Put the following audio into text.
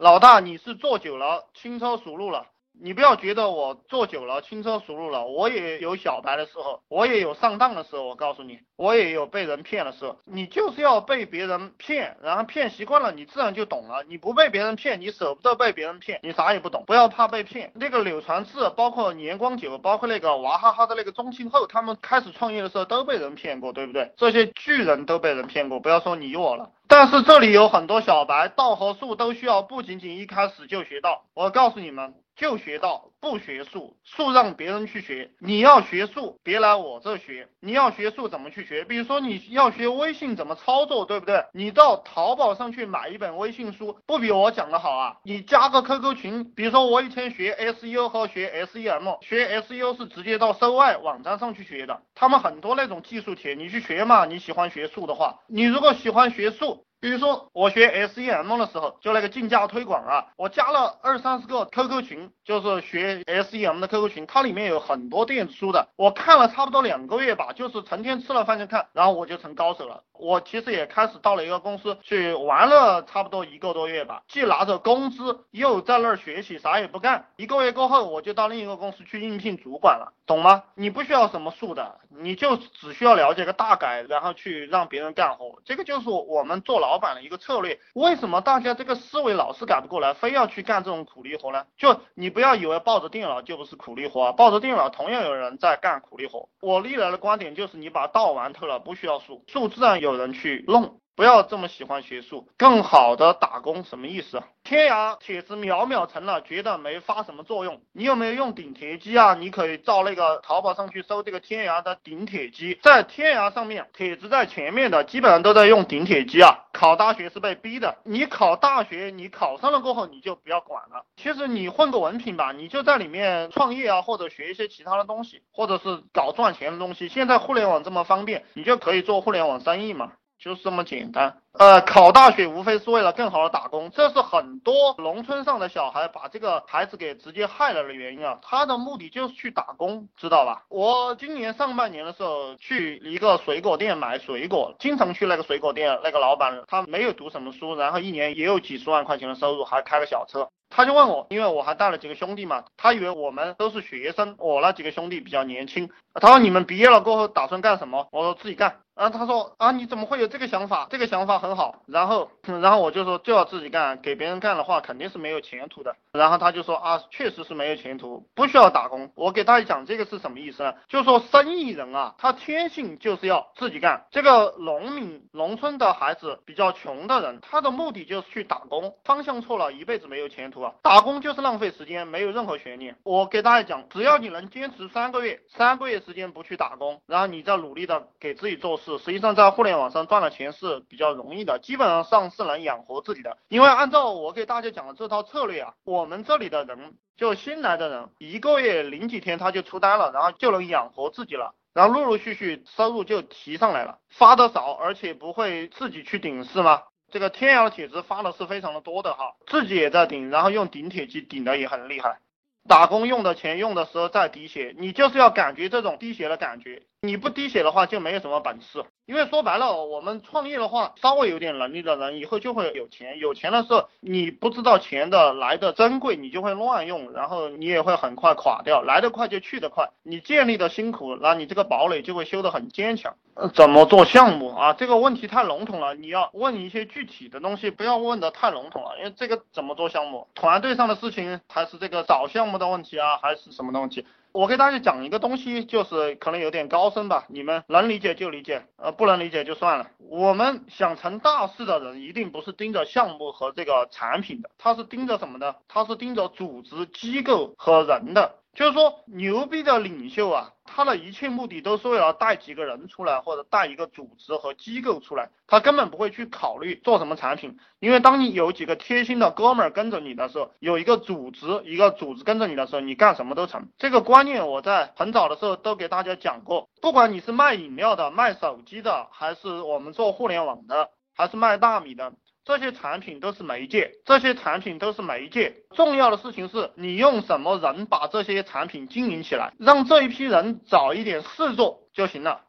老大，你是做久了轻车熟路了。你不要觉得我做久了轻车熟路了，我也有小白的时候，我也有上当的时候。我告诉你，我也有被人骗的时候。你就是要被别人骗，然后骗习惯了，你自然就懂了。你不被别人骗，你舍不得被别人骗，你啥也不懂。不要怕被骗。那个柳传志，包括年光久，包括那个娃哈哈的那个宗庆后，他们开始创业的时候都被人骗过，对不对？这些巨人都被人骗过，不要说你我了。但是这里有很多小白，道和术都需要，不仅仅一开始就学到。我告诉你们。就学道，不学术，术让别人去学。你要学术，别来我这学。你要学术怎么去学？比如说你要学微信怎么操作，对不对？你到淘宝上去买一本微信书，不比我讲的好啊？你加个 QQ 群，比如说我以前学 SEO 和学 SEM，学 SEO 是直接到搜外网站上去学的，他们很多那种技术帖，你去学嘛。你喜欢学术的话，你如果喜欢学术。比如说我学 SEM 的时候，就那个竞价推广啊，我加了二三十个 QQ 群，就是学 SEM 的 QQ 群，它里面有很多电子书的，我看了差不多两个月吧，就是成天吃了饭就看，然后我就成高手了。我其实也开始到了一个公司去玩了差不多一个多月吧，既拿着工资，又在那儿学习，啥也不干。一个月过后，我就到另一个公司去应聘主管了，懂吗？你不需要什么数的，你就只需要了解个大概，然后去让别人干活，这个就是我们做了老板的一个策略。为什么大家这个思维老是改不过来，非要去干这种苦力活呢？就你不要以为抱着电脑就不是苦力活，抱着电脑同样有人在干苦力活。我历来的观点就是，你把道玩透了，不需要术，术自然。有人去弄，不要这么喜欢学术，更好的打工什么意思？天涯帖子秒秒成了，觉得没发什么作用。你有没有用顶帖机啊？你可以照那个淘宝上去搜这个天涯的顶帖机，在天涯上面，帖子在前面的基本上都在用顶帖机啊。考大学是被逼的，你考大学，你考上了过后你就不要管了。其实你混个文凭吧，你就在里面创业啊，或者学一些其他的东西，或者是搞赚钱的东西。现在互联网这么方便，你就可以做互联网生意嘛。就是这么简单，呃，考大学无非是为了更好的打工，这是很多农村上的小孩把这个孩子给直接害了的原因啊。他的目的就是去打工，知道吧？我今年上半年的时候去一个水果店买水果，经常去那个水果店，那个老板他没有读什么书，然后一年也有几十万块钱的收入，还开个小车。他就问我，因为我还带了几个兄弟嘛，他以为我们都是学生，我那几个兄弟比较年轻。他说你们毕业了过后打算干什么？我说自己干。然后他说啊，你怎么会有这个想法？这个想法很好。然后，然后我就说就要自己干，给别人干的话肯定是没有前途的。然后他就说啊，确实是没有前途，不需要打工。我给大家讲这个是什么意思呢？就说生意人啊，他天性就是要自己干。这个农民、农村的孩子比较穷的人，他的目的就是去打工，方向错了，一辈子没有前途啊！打工就是浪费时间，没有任何悬念。我给大家讲，只要你能坚持三个月，三个月时间不去打工，然后你再努力的给自己做事。实际上，在互联网上赚了钱是比较容易的，基本上是能养活自己的。因为按照我给大家讲的这套策略啊，我们这里的人就新来的人，一个月零几天他就出单了，然后就能养活自己了，然后陆陆续续收入就提上来了。发的少，而且不会自己去顶是吗？这个天涯的帖子发的是非常的多的哈，自己也在顶，然后用顶帖机顶的也很厉害。打工用的钱用的时候再滴血，你就是要感觉这种滴血的感觉。你不滴血的话，就没有什么本事。因为说白了，我们创业的话，稍微有点能力的人，以后就会有钱。有钱的时候，你不知道钱的来的珍贵，你就会乱用，然后你也会很快垮掉。来得快就去得快，你建立的辛苦，那你这个堡垒就会修得很坚强。怎么做项目啊？这个问题太笼统了，你要问一些具体的东西，不要问的太笼统了。因为这个怎么做项目，团队上的事情，还是这个找项目的问题啊，还是什么的问题？我给大家讲一个东西，就是可能有点高深吧，你们能理解就理解，呃，不能理解就算了。我们想成大事的人，一定不是盯着项目和这个产品的，他是盯着什么呢？他是盯着组织、机构和人的。就是说，牛逼的领袖啊，他的一切目的都是为了带几个人出来，或者带一个组织和机构出来，他根本不会去考虑做什么产品。因为当你有几个贴心的哥们儿跟着你的时候，有一个组织，一个组织跟着你的时候，你干什么都成。这个观念我在很早的时候都给大家讲过。不管你是卖饮料的、卖手机的，还是我们做互联网的，还是卖大米的。这些产品都是媒介，这些产品都是媒介。重要的事情是你用什么人把这些产品经营起来，让这一批人找一点事做就行了。